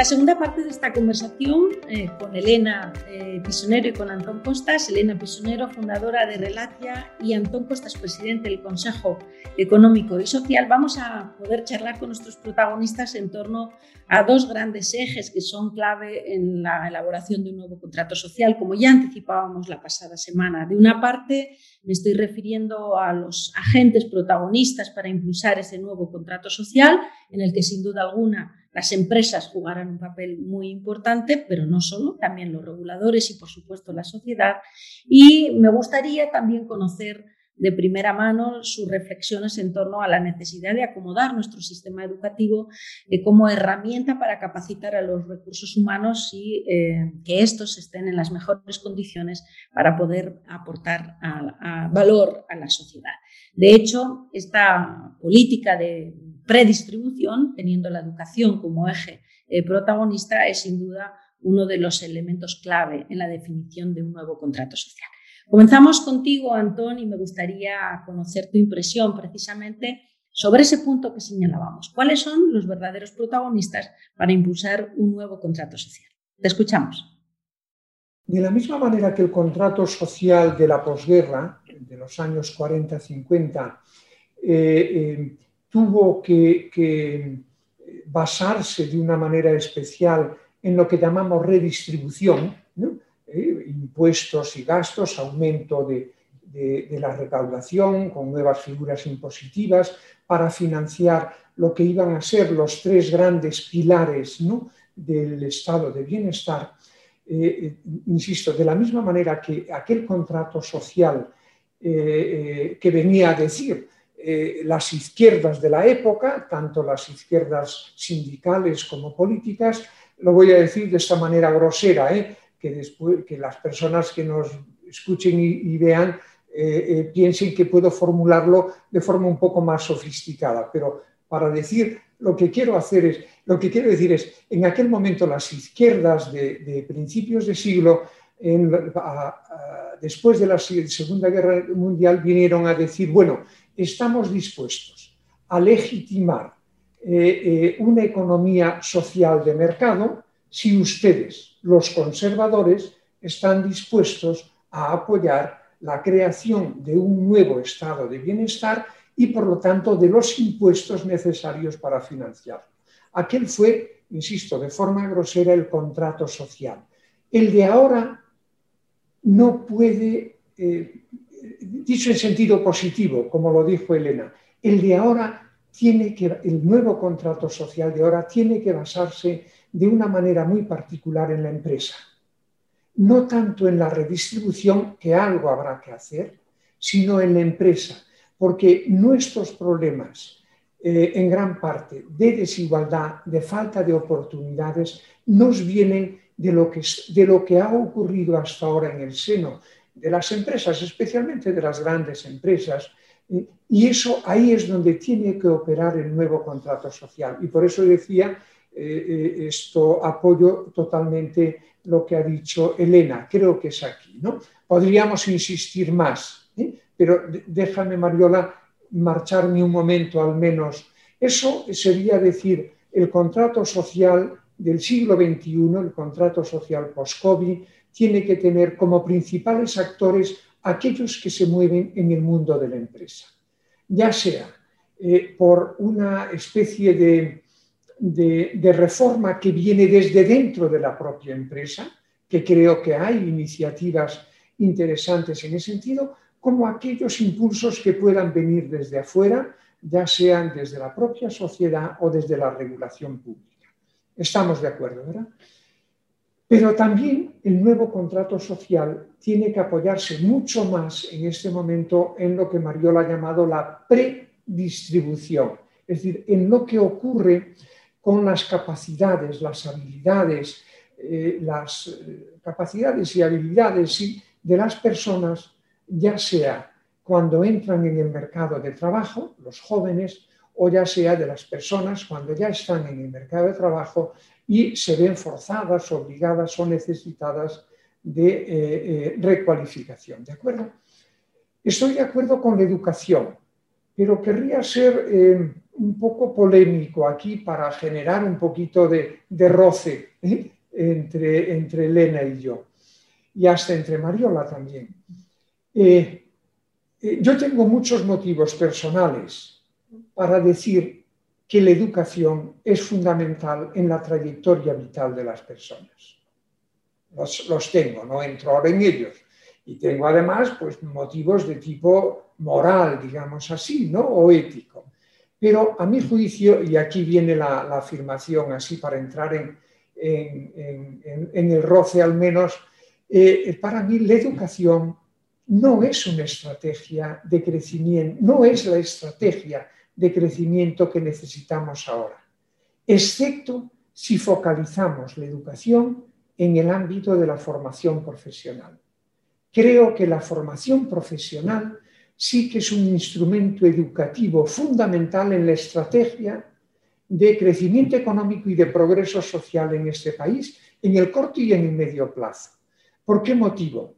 La segunda parte de esta conversación eh, con Elena eh, Pisonero y con Antón Costas, Elena Pisonero, fundadora de Relatia, y Antón Costas, presidente del Consejo Económico y Social, vamos a poder charlar con nuestros protagonistas en torno a dos grandes ejes que son clave en la elaboración de un nuevo contrato social, como ya anticipábamos la pasada semana. De una parte, me estoy refiriendo a los agentes protagonistas para impulsar ese nuevo contrato social, en el que sin duda alguna las empresas jugarán un papel muy importante, pero no solo, también los reguladores y, por supuesto, la sociedad. Y me gustaría también conocer de primera mano sus reflexiones en torno a la necesidad de acomodar nuestro sistema educativo eh, como herramienta para capacitar a los recursos humanos y eh, que estos estén en las mejores condiciones para poder aportar valor a la sociedad. De hecho, esta política de predistribución, teniendo la educación como eje eh, protagonista, es sin duda uno de los elementos clave en la definición de un nuevo contrato social. Comenzamos contigo, Antón, y me gustaría conocer tu impresión precisamente sobre ese punto que señalábamos. ¿Cuáles son los verdaderos protagonistas para impulsar un nuevo contrato social? Te escuchamos. De la misma manera que el contrato social de la posguerra, de los años 40-50, tuvo que, basarse de una manera especial en lo que llamamos redistribución, eh, impuestos y gastos, aumento de, la recaudación con nuevas figuras impositivas para financiar lo que iban a ser los tres grandes pilares del estado de bienestar. Eh, eh, insisto, de la misma manera que aquel contrato social que venía a decir eh, las izquierdas de la época, tanto las izquierdas sindicales como políticas, lo voy a decir de esta manera grosera, ¿eh? que, después, que las personas que nos escuchen y, vean eh, piensen que puedo formularlo de forma un poco más sofisticada, pero para decir lo que quiero hacer es, lo que quiero decir es, en aquel momento las izquierdas de, principios de siglo, después de la Segunda Guerra Mundial, vinieron a decir, bueno, estamos dispuestos a legitimar eh, eh, una economía social de mercado si ustedes, los conservadores, están dispuestos a apoyar la creación de un nuevo estado de bienestar y, por lo tanto, de los impuestos necesarios para financiarlo. Aquel fue, insisto, de forma grosera el contrato social. El de ahora no puede eh, dicho en sentido positivo, como lo dijo Elena, el de ahora tiene que, el nuevo contrato social de ahora tiene que basarse de una manera muy particular en la empresa. No tanto en la redistribución, que algo habrá que hacer, sino en la empresa, porque nuestros problemas, eh, en gran parte de desigualdad, de falta de oportunidades, nos vienen de lo, que, de lo que ha ocurrido hasta ahora en el seno de las empresas, especialmente de las grandes empresas. Y eso ahí es donde tiene que operar el nuevo contrato social. Y por eso decía, eh, eh, esto apoyo totalmente lo que ha dicho Elena. Creo que es aquí. ¿no? Podríamos insistir más, ¿eh? pero déjame, Mariola, marcharme un momento al menos. Eso sería decir, el contrato social del siglo XXI, el contrato social post-COVID, tiene que tener como principales actores aquellos que se mueven en el mundo de la empresa, ya sea eh, por una especie de, de, reforma que viene desde dentro de la propia empresa, que creo que hay iniciativas interesantes en ese sentido, como aquellos impulsos que puedan venir desde afuera, ya sean desde la propia sociedad o desde la regulación pública. Estamos de acuerdo, ¿verdad? Pero también el nuevo contrato social tiene que apoyarse mucho más en este momento en lo que Mariola ha llamado la predistribución, es decir, en lo que ocurre con las capacidades, las habilidades, eh, las eh, capacidades y habilidades de las personas, ya sea cuando entran en el mercado de trabajo, los jóvenes, o ya sea de las personas cuando ya están en el mercado de trabajo y se ven forzadas, obligadas o necesitadas de eh, eh, recualificación. ¿De acuerdo? Estoy de acuerdo con la educación, pero querría ser eh, un poco polémico aquí para generar un poquito de, roce entre, entre Elena y yo, y hasta entre Mariola también. yo tengo muchos motivos personales para decir que la educación es fundamental en la trayectoria vital de las personas. Los, tengo, no entro ahora en ellos. Y tengo además pues, motivos de tipo moral, digamos así, ¿no? o ético. Pero a mi juicio, y aquí viene la, afirmación así para entrar en, en, el roce al menos, eh, para mí la educación no es una estrategia de crecimiento, no es la estrategia de crecimiento que necesitamos ahora, excepto si focalizamos la educación en el ámbito de la formación profesional. Creo que la formación profesional sí que es un instrumento educativo fundamental en la estrategia de crecimiento económico y de progreso social en este país, en el corto y en el medio plazo. ¿Por qué motivo?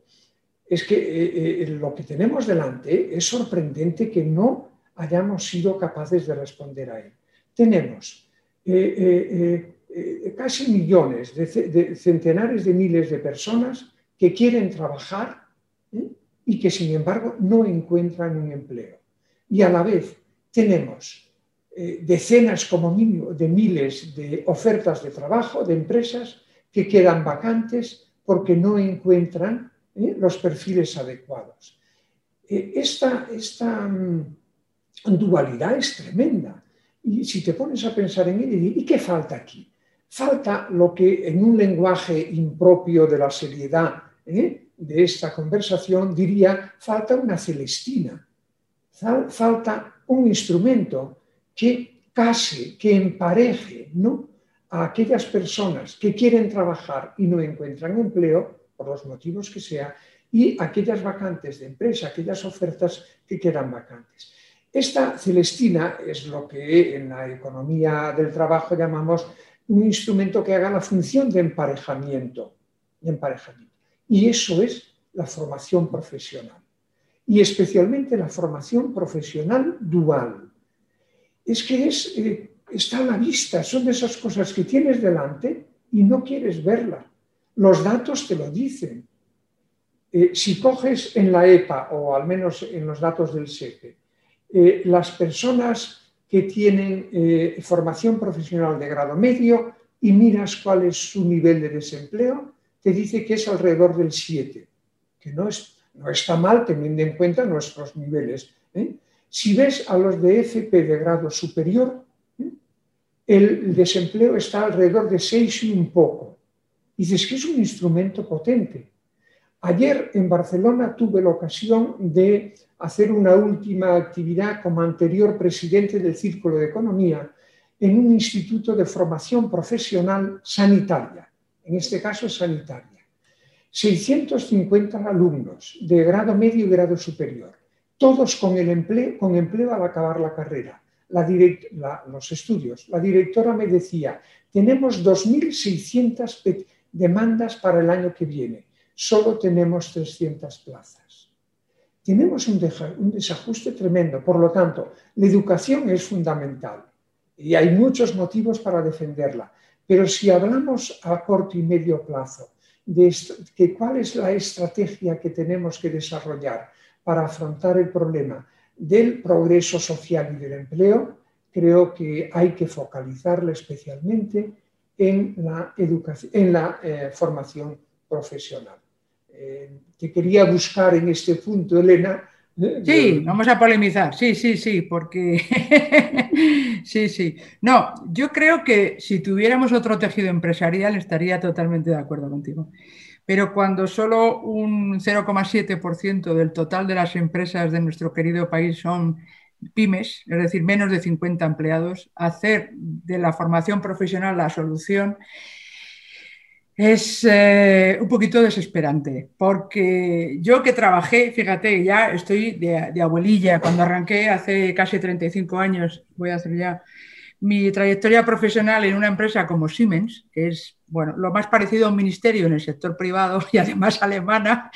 Es que eh, eh, lo que tenemos delante es sorprendente que no hayamos sido capaces de responder a él. Tenemos eh, eh, eh, casi millones, de, centenares de miles de personas que quieren trabajar y que sin embargo no encuentran un empleo. Y a la vez tenemos decenas como mínimo de miles de ofertas de trabajo, de empresas que quedan vacantes porque no encuentran los perfiles adecuados. esta, esta mm, dualidad es tremenda. Y si te pones a pensar en ella, ¿y qué falta aquí? Falta lo que en un lenguaje impropio de la seriedad ¿eh? de esta conversación diría, falta una celestina, falta un instrumento que case, que empareje ¿no? a aquellas personas que quieren trabajar y no encuentran empleo, por los motivos que sea, y aquellas vacantes de empresa, aquellas ofertas que quedan vacantes. Esta celestina es lo que en la economía del trabajo llamamos un instrumento que haga la función de emparejamiento. emparejamiento. Y eso es la formación profesional. Y especialmente la formación profesional dual. Es que es, eh, está a la vista, son de esas cosas que tienes delante y no quieres verla. Los datos te lo dicen. Eh, si coges en la EPA, o al menos en los datos del SEPE, eh, las personas que tienen eh, formación profesional de grado medio y miras cuál es su nivel de desempleo, te dice que es alrededor del 7, que no, es, no está mal teniendo en cuenta nuestros niveles. ¿eh? Si ves a los de FP de grado superior, el desempleo está alrededor de 6 y un poco. Y dices que es un instrumento potente. Ayer en Barcelona tuve la ocasión de hacer una última actividad como anterior presidente del Círculo de Economía en un instituto de formación profesional sanitaria, en este caso sanitaria. 650 alumnos de grado medio y grado superior, todos con, empleo, con empleo al acabar la carrera, los estudios. La directora me decía, tenemos 2.600 demandas para el año que viene, solo tenemos 300 plazas tenemos un, desajuste tremendo. Por lo tanto, la educación es fundamental y hay muchos motivos para defenderla. Pero si hablamos a corto y medio plazo de que cuál es la estrategia que tenemos que desarrollar para afrontar el problema del progreso social y del empleo, creo que hay que focalizarla especialmente en la, educación, en la eh, formación profesional. Eh, que quería buscar en este punto, Elena. ¿eh? Sí, vamos a polemizar, sí, sí, sí, porque sí, sí. No, yo creo que si tuviéramos otro tejido empresarial estaría totalmente de acuerdo contigo. Pero cuando solo un 0,7% del total de las empresas de nuestro querido país son pymes, es decir, menos de 50 empleados, hacer de la formación profesional la solución Es eh, un poquito desesperante, porque yo que trabajé, fíjate, ya estoy de, abuelilla, cuando arranqué hace casi 35 años, voy a hacer ya mi trayectoria profesional en una empresa como Siemens, que es bueno, lo más parecido a un ministerio en el sector privado y además alemana,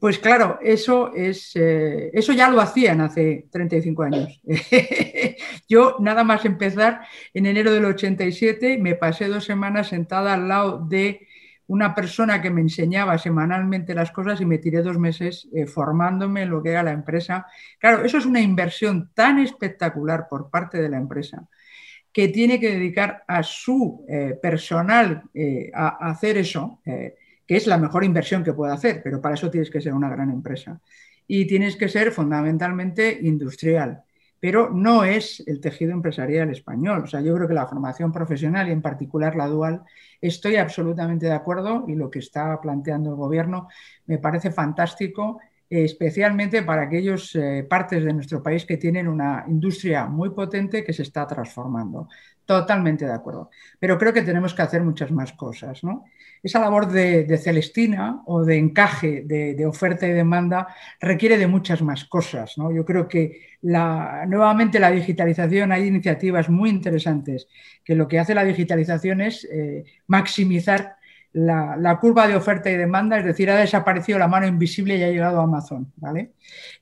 pues claro, eso, es, eh, eso ya lo hacían hace 35 años. Yo nada más empezar en enero del 87 me pasé dos semanas sentada al lado de una persona que me enseñaba semanalmente las cosas y me tiré dos meses eh, formándome en lo que era la empresa. Claro, eso es una inversión tan espectacular por parte de la empresa que tiene que dedicar a su eh, personal eh, a, hacer eso, que es la mejor inversión que puede hacer, pero para eso tienes que ser una gran empresa. Y tienes que ser fundamentalmente industrial pero no es el tejido empresarial español. O sea, yo creo que la formación profesional y en particular la dual, estoy absolutamente de acuerdo y lo que está planteando el gobierno me parece fantástico, especialmente para aquellos eh, partes de nuestro país que tienen una industria muy potente que se está transformando. Totalmente de acuerdo. Pero creo que tenemos que hacer muchas más cosas. ¿no? Esa labor de, Celestina o de encaje de, oferta y demanda requiere de muchas más cosas. ¿no? Yo creo que la, nuevamente la digitalización, hay iniciativas muy interesantes que lo que hace la digitalización es eh, maximizar la, curva de oferta y demanda, es decir, ha desaparecido la mano invisible y ha llegado a Amazon. ¿vale?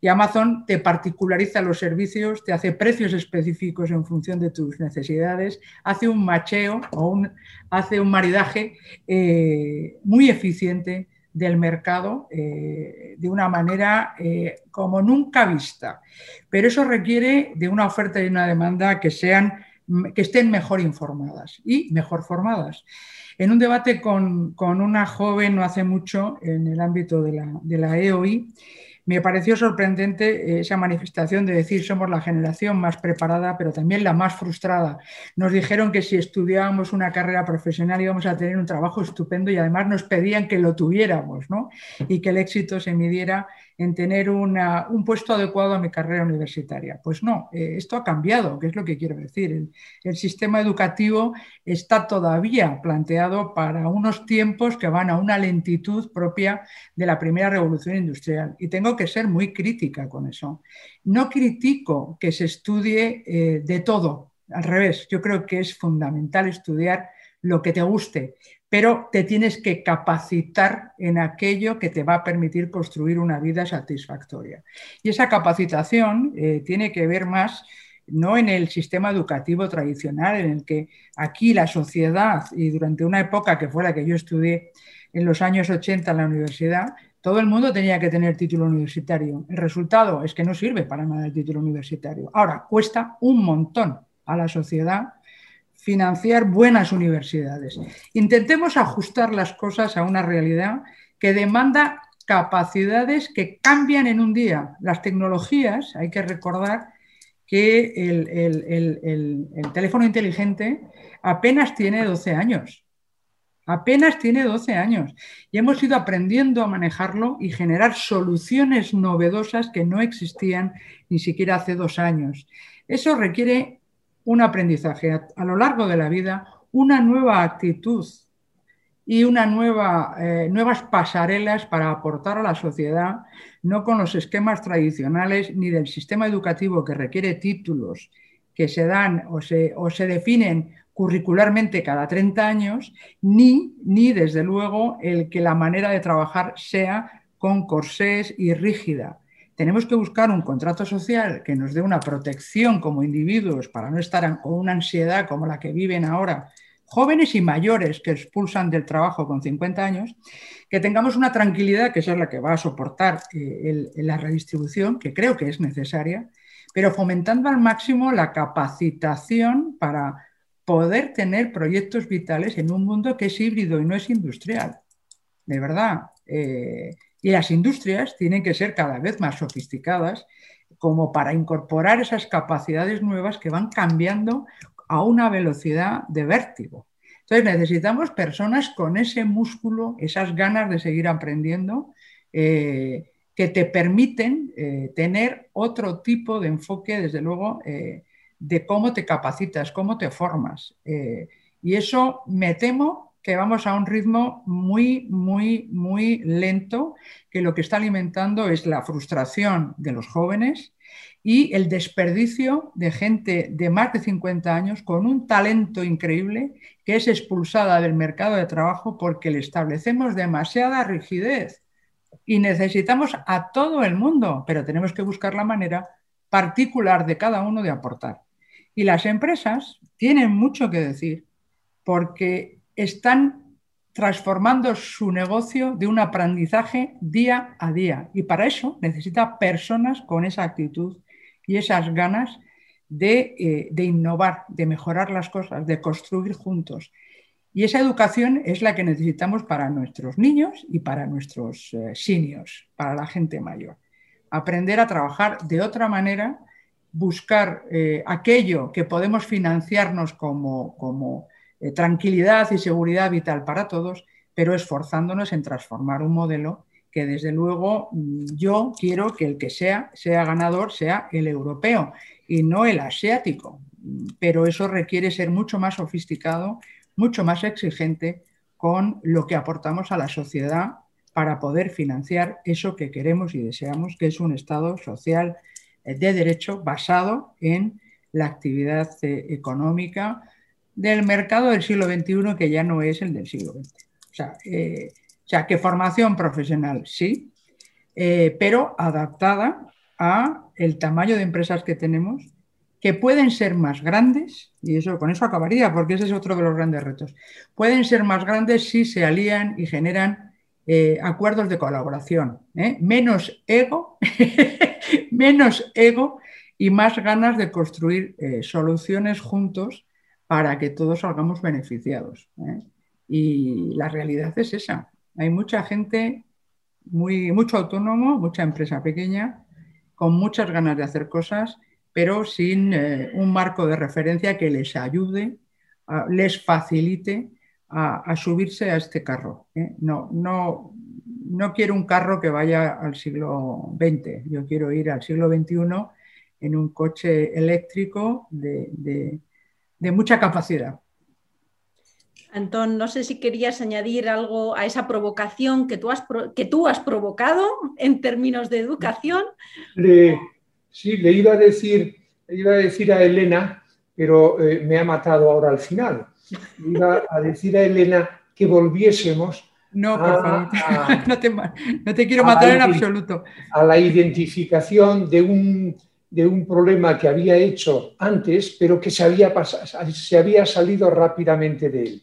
Y Amazon te particulariza los servicios, te hace precios específicos en función de tus necesidades, hace un macheo o un, hace un maridaje eh, muy eficiente del mercado eh, de una manera eh, como nunca vista. Pero eso requiere de una oferta y una demanda que, sean, que estén mejor informadas y mejor formadas. En un debate con, una joven no hace mucho en el ámbito de la, de la EOI, me pareció sorprendente esa manifestación de decir somos la generación más preparada, pero también la más frustrada. Nos dijeron que si estudiábamos una carrera profesional íbamos a tener un trabajo estupendo y además nos pedían que lo tuviéramos ¿no? y que el éxito se midiera en tener un puesto adecuado a mi carrera universitaria. Pues no, eh, esto ha cambiado, que es lo que quiero decir. El, sistema educativo está todavía planteado para unos tiempos que van a una lentitud propia de la primera revolución industrial. Y tengo que ser muy crítica con eso. No critico que se estudie eh, de todo, al revés, yo creo que es fundamental estudiar lo que te guste, pero te tienes que capacitar en aquello que te va a permitir construir una vida satisfactoria. Y esa capacitación eh, tiene que ver más no en el sistema educativo tradicional, en el que aquí la sociedad, y durante una época que fue la que yo estudié en los años 80 en la universidad, todo el mundo tenía que tener título universitario. El resultado es que no sirve para nada el título universitario. Ahora, cuesta un montón a la sociedad financiar buenas universidades. Intentemos ajustar las cosas a una realidad que demanda capacidades que cambian en un día. Las tecnologías, hay que recordar que el, teléfono inteligente apenas tiene 12 años. Apenas tiene 12 años y hemos ido aprendiendo a manejarlo y generar soluciones novedosas que no existían ni siquiera hace dos años. Eso requiere un aprendizaje a, lo largo de la vida, una nueva actitud y una nueva, eh, nuevas pasarelas para aportar a la sociedad, no con los esquemas tradicionales ni del sistema educativo que requiere títulos que se dan o se, o se definen curricularmente cada 30 años, ni, ni desde luego el que la manera de trabajar sea con corsés y rígida, tenemos que buscar un contrato social que nos dé una protección como individuos para no estar con una ansiedad como la que viven ahora jóvenes y mayores que expulsan del trabajo con 50 años, que tengamos una tranquilidad, que es la que va a soportar eh, la redistribución, que creo que es necesaria, pero fomentando al máximo la capacitación para poder tener proyectos vitales en un mundo que es híbrido y no es industrial. De verdad. Eh, y las industrias tienen que ser cada vez más sofisticadas como para incorporar esas capacidades nuevas que van cambiando a una velocidad de vértigo. Entonces necesitamos personas con ese músculo, esas ganas de seguir aprendiendo, eh, que te permiten eh, tener otro tipo de enfoque, desde luego, de cómo te capacitas, cómo te formas. y eso me temo que vamos a un ritmo muy, muy, muy lento, que lo que está alimentando es la frustración de los jóvenes y el desperdicio de gente de más de 50 años con un talento increíble que es expulsada del mercado de trabajo porque le establecemos demasiada rigidez y necesitamos a todo el mundo, pero tenemos que buscar la manera particular de cada uno de aportar. Y las empresas tienen mucho que decir porque están transformando su negocio de un aprendizaje día a día. Y para eso necesita personas con esa actitud y esas ganas eh, de, innovar, de mejorar las cosas, de construir juntos. Y esa educación es la que necesitamos para nuestros niños y para nuestros eh, seniors, para la gente mayor. Aprender a trabajar de otra manera, buscar eh, aquello que podemos financiarnos como, como tranquilidad y seguridad vital para todos, pero esforzándonos en transformar un modelo que desde luego mm, yo quiero que el que sea, sea ganador, sea el europeo y no el asiático. Pero eso requiere ser mucho más sofisticado, mucho más exigente con lo que aportamos a la sociedad para poder financiar eso que queremos y deseamos, que es un Estado social eh, de derecho basado en la actividad eh, económica del mercado del siglo XXI, que ya no es el del siglo XX. O sea, eh, o sea, que formación profesional sí, eh, pero adaptada a el tamaño de empresas que tenemos, que pueden ser más grandes, y eso con eso acabaría, porque ese es otro de los grandes retos. Pueden ser más grandes si se alían y generan eh, acuerdos de colaboración. ¿eh? Menos ego, menos ego y más ganas de construir soluciones juntos para que todos salgamos beneficiados. Y la realidad es esa. Hay mucha gente, muy, mucho autónomo, mucha empresa pequeña, con muchas ganas de hacer cosas, pero sin eh, un marco de referencia que les ayude, les facilite a, subirse a este carro. ¿eh? No, no, no quiero un carro que vaya al siglo XX, yo quiero ir al siglo XXI en un coche eléctrico de mucha capacidad. Antón, no sé si querías añadir algo a esa provocación que tú has, que tú has provocado en términos de educación. sí, le iba a decir, iba a decir a Elena, pero eh, me ha matado ahora al final. Iba a decir a Elena que volviésemos. No, por favor, no, te, quiero matar en absoluto. A la identificación de un, de un problema que había hecho antes, pero que se había, se había salido rápidamente de él.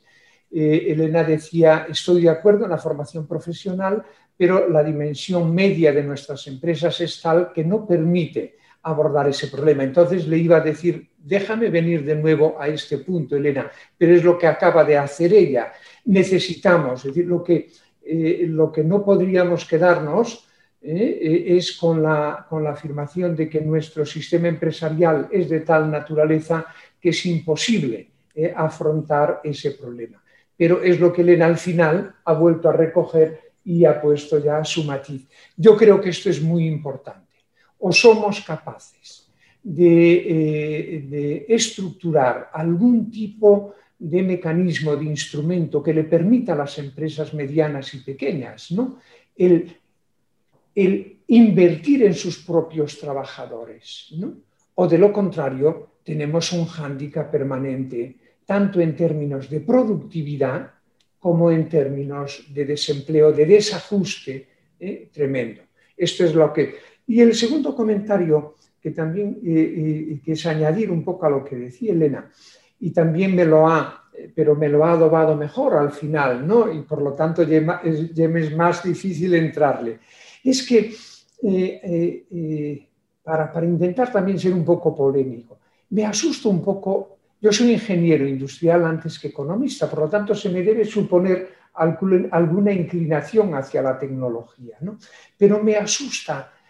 Eh, Elena decía, estoy de acuerdo en la formación profesional, pero la dimensión media de nuestras empresas es tal que no permite abordar ese problema. Entonces le iba a decir, déjame venir de nuevo a este punto, Elena, pero es lo que acaba de hacer ella. Necesitamos, es decir, lo que, eh, lo que no podríamos quedarnos eh, es con la, con la afirmación de que nuestro sistema empresarial es de tal naturaleza que es imposible afrontar ese problema pero es lo que Elena al final ha vuelto a recoger y ha puesto ya su matiz. Yo creo que esto es muy importante. O somos capaces de, eh, estructurar algún tipo de mecanismo, de instrumento que le permita a las empresas medianas y pequeñas ¿no? el, invertir en sus propios trabajadores. O de lo contrario, tenemos un hándicap permanente tanto en términos de productividad como en términos de desempleo, de desajuste ¿eh? tremendo. Esto es lo que... Y el segundo comentario, que también eh, eh, que es añadir un poco a lo que decía Elena, y también me lo ha, pero me lo ha adobado mejor al final, ¿no? Y por lo tanto ya es más difícil entrarle. Es que para, para intentar también ser un poco polémico, me asusta un poco yo soy ingeniero industrial antes que economista, por lo tanto se me debe suponer alguna inclinación hacia la tecnología, ¿no? pero me asusta eh, eh, eh,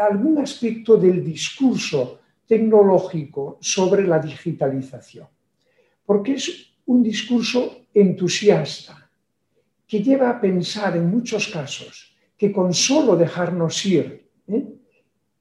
algún aspecto del discurso tecnológico sobre la digitalización, porque es un discurso entusiasta que lleva a pensar en muchos casos que con solo dejarnos ir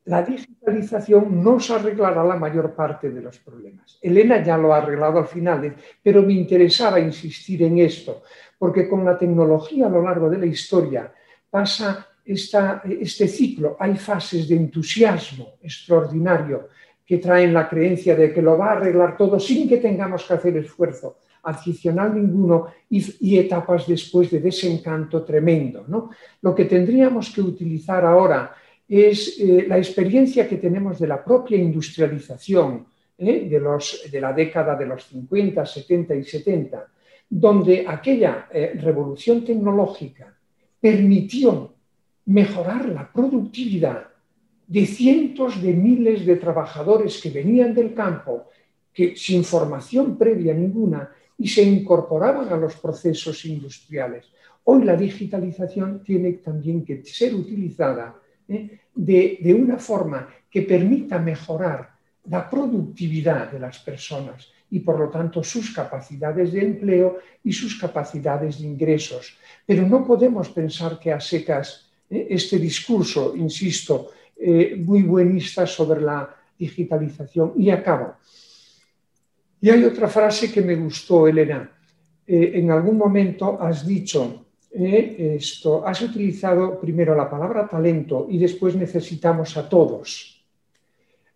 la digitalización nos arreglará la mayor parte de los problemas. Elena ya lo ha arreglado al final, pero me interesaba insistir en esto, porque con la tecnología a lo largo de la historia pasa este ciclo. Hay fases de entusiasmo extraordinario que traen la creencia de que lo va a arreglar todo sin que tengamos que hacer esfuerzo adicional ninguno y, etapas después de desencanto tremendo. ¿no? Lo que tendríamos que utilizar ahora es eh, la experiencia que tenemos de la propia industrialización ¿eh? de, los, de, la década de los 50, 70 y 70, donde aquella eh, revolución tecnológica permitió mejorar la productividad de cientos de miles de trabajadores que venían del campo, que sin formación previa ninguna, y se incorporaban a los procesos industriales. Hoy la digitalización tiene también que ser utilizada ¿eh? de, una forma que permita mejorar la productividad de las personas y por lo tanto sus capacidades de empleo y sus capacidades de ingresos. Pero no podemos pensar que a secas ¿eh? este discurso, insisto, eh, muy buenista sobre la digitalización. Y acabo. Y hay otra frase que me gustó, Elena. en algún momento has dicho, eh, esto, has utilizado primero la palabra talento y después necesitamos a todos.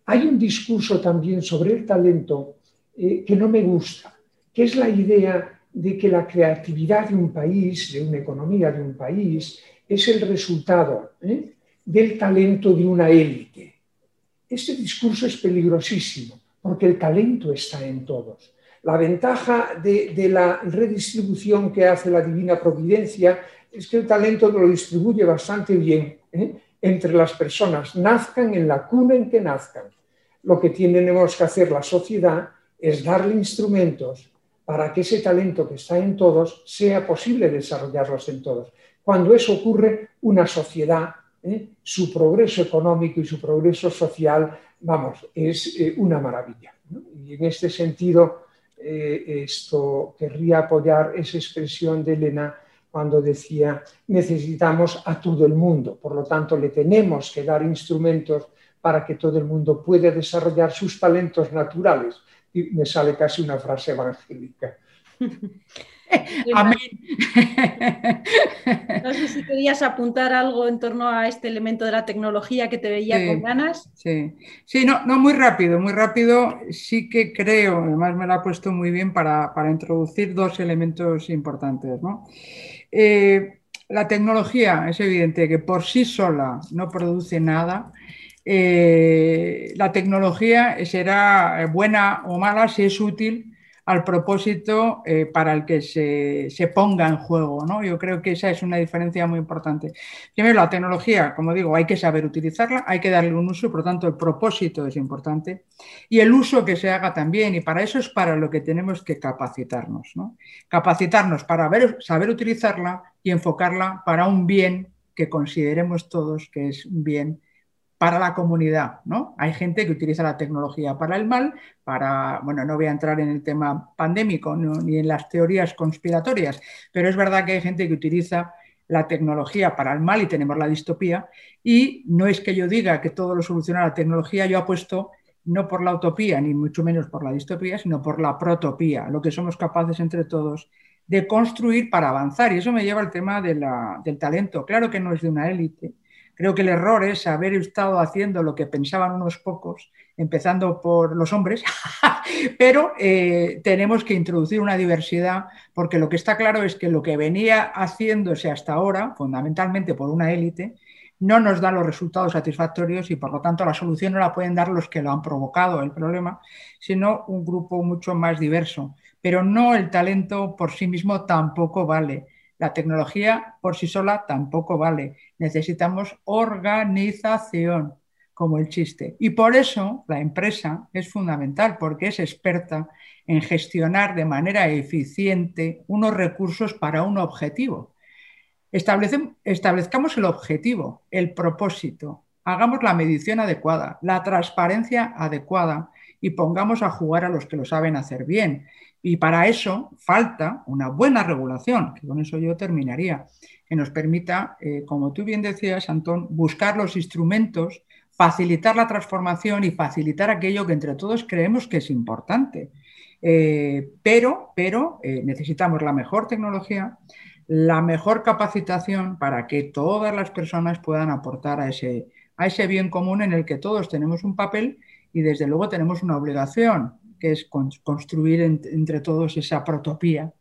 Hay un discurso también sobre el talento eh, que no me gusta, que es la idea de que la creatividad de un país, de una economía de un país, es el resultado ¿eh? del talento de una élite. Este discurso es peligrosísimo porque el talento está en todos. La ventaja de, la redistribución que hace la Divina Providencia es que el talento lo distribuye bastante bien ¿eh? entre las personas, nazcan en la cuna en que nazcan. Lo que tenemos que hacer la sociedad es darle instrumentos para que ese talento que está en todos sea posible desarrollarlos en todos. Cuando eso ocurre, una sociedad, ¿eh? su progreso económico y su progreso social, vamos, es eh, una maravilla. Y en este sentido, eh, esto querría apoyar esa expresión de Elena cuando decía necesitamos a todo el mundo, por lo tanto le tenemos que dar instrumentos para que todo el mundo pueda desarrollar sus talentos naturales. Y me sale casi una frase evangélica. Amén. No sé si querías apuntar algo en torno a este elemento de la tecnología que te veía con ganas. Sí, sí no, no, muy rápido, muy rápido. Sí que creo, además me lo ha puesto muy bien para, introducir dos elementos importantes. Eh, la tecnología es evidente que por sí sola no produce nada. Eh, la tecnología será buena o mala si es útil al propósito eh, para el que se, ponga en juego. ¿no? Yo creo que esa es una diferencia muy importante. Primero, la tecnología, como digo, hay que saber utilizarla, hay que darle un uso, por lo tanto, el propósito es importante. Y el uso que se haga también, y para eso es para lo que tenemos que capacitarnos. ¿no? Capacitarnos para saber utilizarla y enfocarla para un bien que consideremos todos que es un bien para la comunidad, ¿no? Hay gente que utiliza la tecnología para el mal, para, bueno, no voy a entrar en el tema pandémico ni en las teorías conspiratorias, pero es verdad que hay gente que utiliza la tecnología para el mal y tenemos la distopía y no es que yo diga que todo lo soluciona la tecnología, yo apuesto no por la utopía ni mucho menos por la distopía, sino por la protopía, lo que somos capaces entre todos de construir para avanzar. Y eso me lleva al tema del talento. Claro que no es de una élite, Creo que el error es haber estado haciendo lo que pensaban unos pocos, empezando por los hombres, pero eh, tenemos que introducir una diversidad porque lo que está claro es que lo que venía haciéndose hasta ahora, fundamentalmente por una élite, no nos da los resultados satisfactorios y por lo tanto la solución no la pueden dar los que lo han provocado el problema, sino un grupo mucho más diverso. Pero no el talento por sí mismo tampoco vale. La tecnología por sí sola tampoco vale. Necesitamos organización, como el chiste. Y por eso la empresa es fundamental, porque es experta en gestionar de manera eficiente unos recursos para un objetivo. establezcamos el objetivo, el propósito, hagamos la medición adecuada, la transparencia adecuada y pongamos a jugar a los que lo saben hacer bien. Y para eso falta una buena regulación, que con eso yo terminaría, que nos permita, eh, como tú bien decías, Antón, buscar los instrumentos facilitar la transformación y facilitar aquello que entre todos creemos que es importante. Eh, pero pero eh, necesitamos la mejor tecnología, la mejor capacitación para que todas las personas puedan aportar a ese, a ese bien común en el que todos tenemos un papel y desde luego tenemos una obligación, que es construir entre todos esa protopía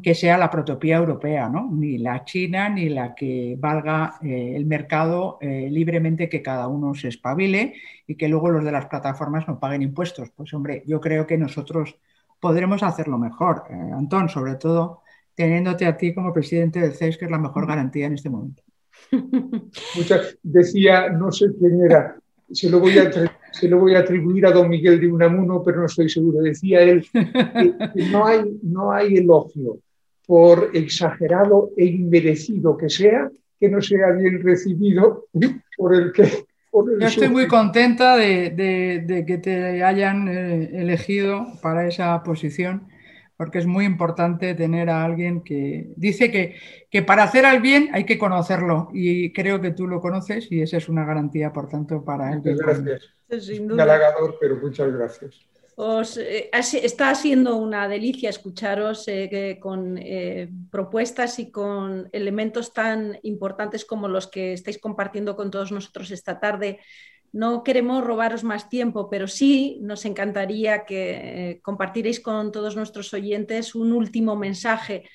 que sea la protopía europea, ¿no? ni la china ni la que valga eh, el mercado eh, libremente, que cada uno se espabile y que luego los de las plataformas no paguen impuestos. Pues hombre, yo creo que nosotros podremos hacerlo mejor, eh, Antón, sobre todo teniéndote a ti como presidente del CES, que es la mejor garantía en este momento. Muchas, decía, no sé quién era, se lo voy a se lo voy a atribuir a don Miguel de Unamuno, pero no estoy seguro. Decía él que no hay, no hay elogio, por exagerado e inmerecido que sea, que no sea bien recibido por el que... Yo estoy muy contenta de, que te hayan eh, elegido para esa posición porque es muy importante tener a alguien que dice que, que, para hacer al bien hay que conocerlo y creo que tú lo conoces y esa es una garantía, por tanto, para él. Muchas gracias. Un halagador, pero muchas gracias. Os, eh, está siendo una delicia escucharos eh, con eh, propuestas y con elementos tan importantes como los que estáis compartiendo con todos nosotros esta tarde no queremos robaros más tiempo, pero sí nos encantaría que eh, compartierais con todos nuestros oyentes un último mensaje.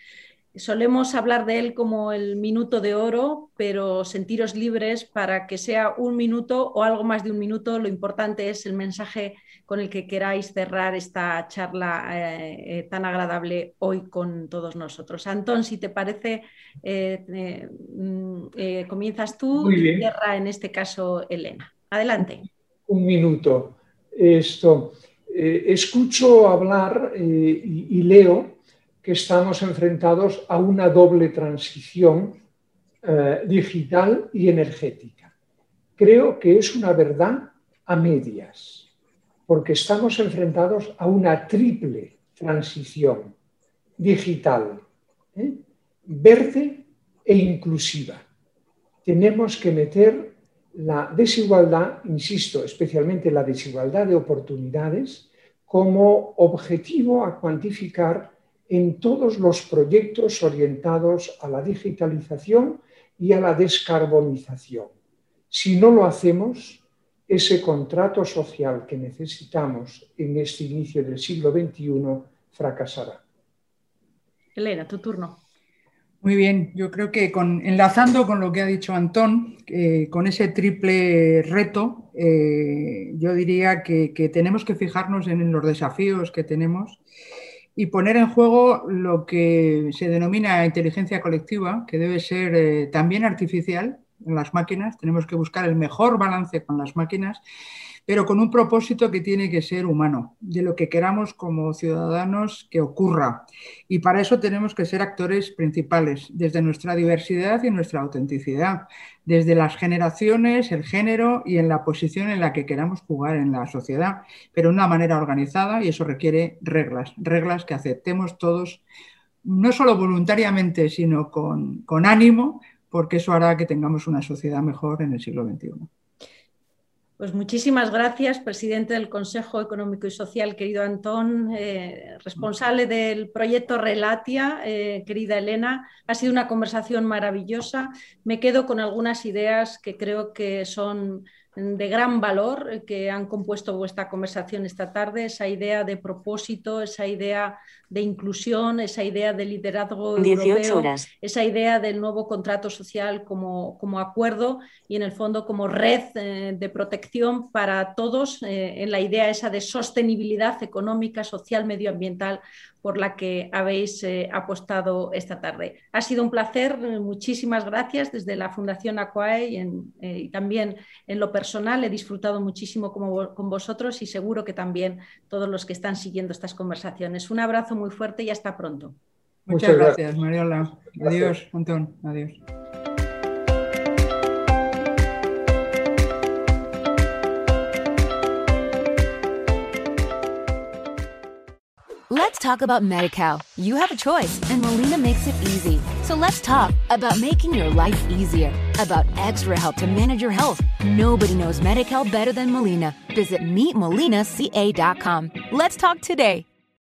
Solemos hablar de él como el minuto de oro, pero sentiros libres para que sea un minuto o algo más de un minuto. Lo importante es el mensaje con el que queráis cerrar esta charla eh, eh, tan agradable hoy con todos nosotros. Antón, si te parece, mm, comienzas tú y cierra en este caso Elena. Adelante. Un minuto. Esto, eh, escucho hablar eh, y, leo que estamos enfrentados a una doble transición eh, digital y energética. Creo que es una verdad a medias, porque estamos enfrentados a una triple transición digital, verde e inclusiva. Tenemos que meter la desigualdad, insisto, especialmente la desigualdad de oportunidades, como objetivo a cuantificar en todos los proyectos orientados a la digitalización y a la descarbonización. Si no lo hacemos, ese contrato social que necesitamos en este inicio del siglo XXI fracasará. Elena, tu turno. Muy bien, yo creo que enlazando con lo que ha dicho Antón, con ese triple reto, eh, yo diría que, tenemos que fijarnos en los desafíos que tenemos y poner en juego lo que se denomina inteligencia colectiva, que debe ser eh, también artificial en las máquinas. Tenemos que buscar el mejor balance con las máquinas pero con un propósito que tiene que ser humano, de lo que queramos como ciudadanos que ocurra. Y para eso tenemos que ser actores principales, desde nuestra diversidad y nuestra autenticidad, desde las generaciones, el género y en la posición en la que queramos jugar en la sociedad, pero de una manera organizada y eso requiere reglas, reglas que aceptemos todos, no solo voluntariamente, sino con, con ánimo, porque eso hará que tengamos una sociedad mejor en el siglo XXI. Pues muchísimas gracias, presidente del Consejo Económico y Social, querido Antón, eh, responsable del proyecto Relatia, eh, querida Elena. Ha sido una conversación maravillosa. Me quedo con algunas ideas que creo que son de gran valor eh, que han compuesto vuestra conversación esta tarde, esa idea de propósito, esa idea de inclusión, esa idea de liderazgo europeo, esa idea del nuevo contrato social como, como acuerdo y en el fondo como red eh, de protección para todos eh, en la idea esa de sostenibilidad económica, social, medioambiental por la que habéis eh, apostado esta tarde. Ha sido un placer, muchísimas gracias desde la Fundación Aquae y, eh, también en lo personal. He disfrutado muchísimo con vosotros y seguro que también todos los que están siguiendo estas conversaciones. Un abrazo muy fuerte y hasta pronto. Muchas, gracias, Mariola. Adiós, Antón. Adiós. Let's talk about MediCal. You have a choice, and Molina makes it easy. So let's talk about making your life easier, about extra help to manage your health. Nobody knows Medi better than Molina. Visit meetmolinaca.com. Let's talk today.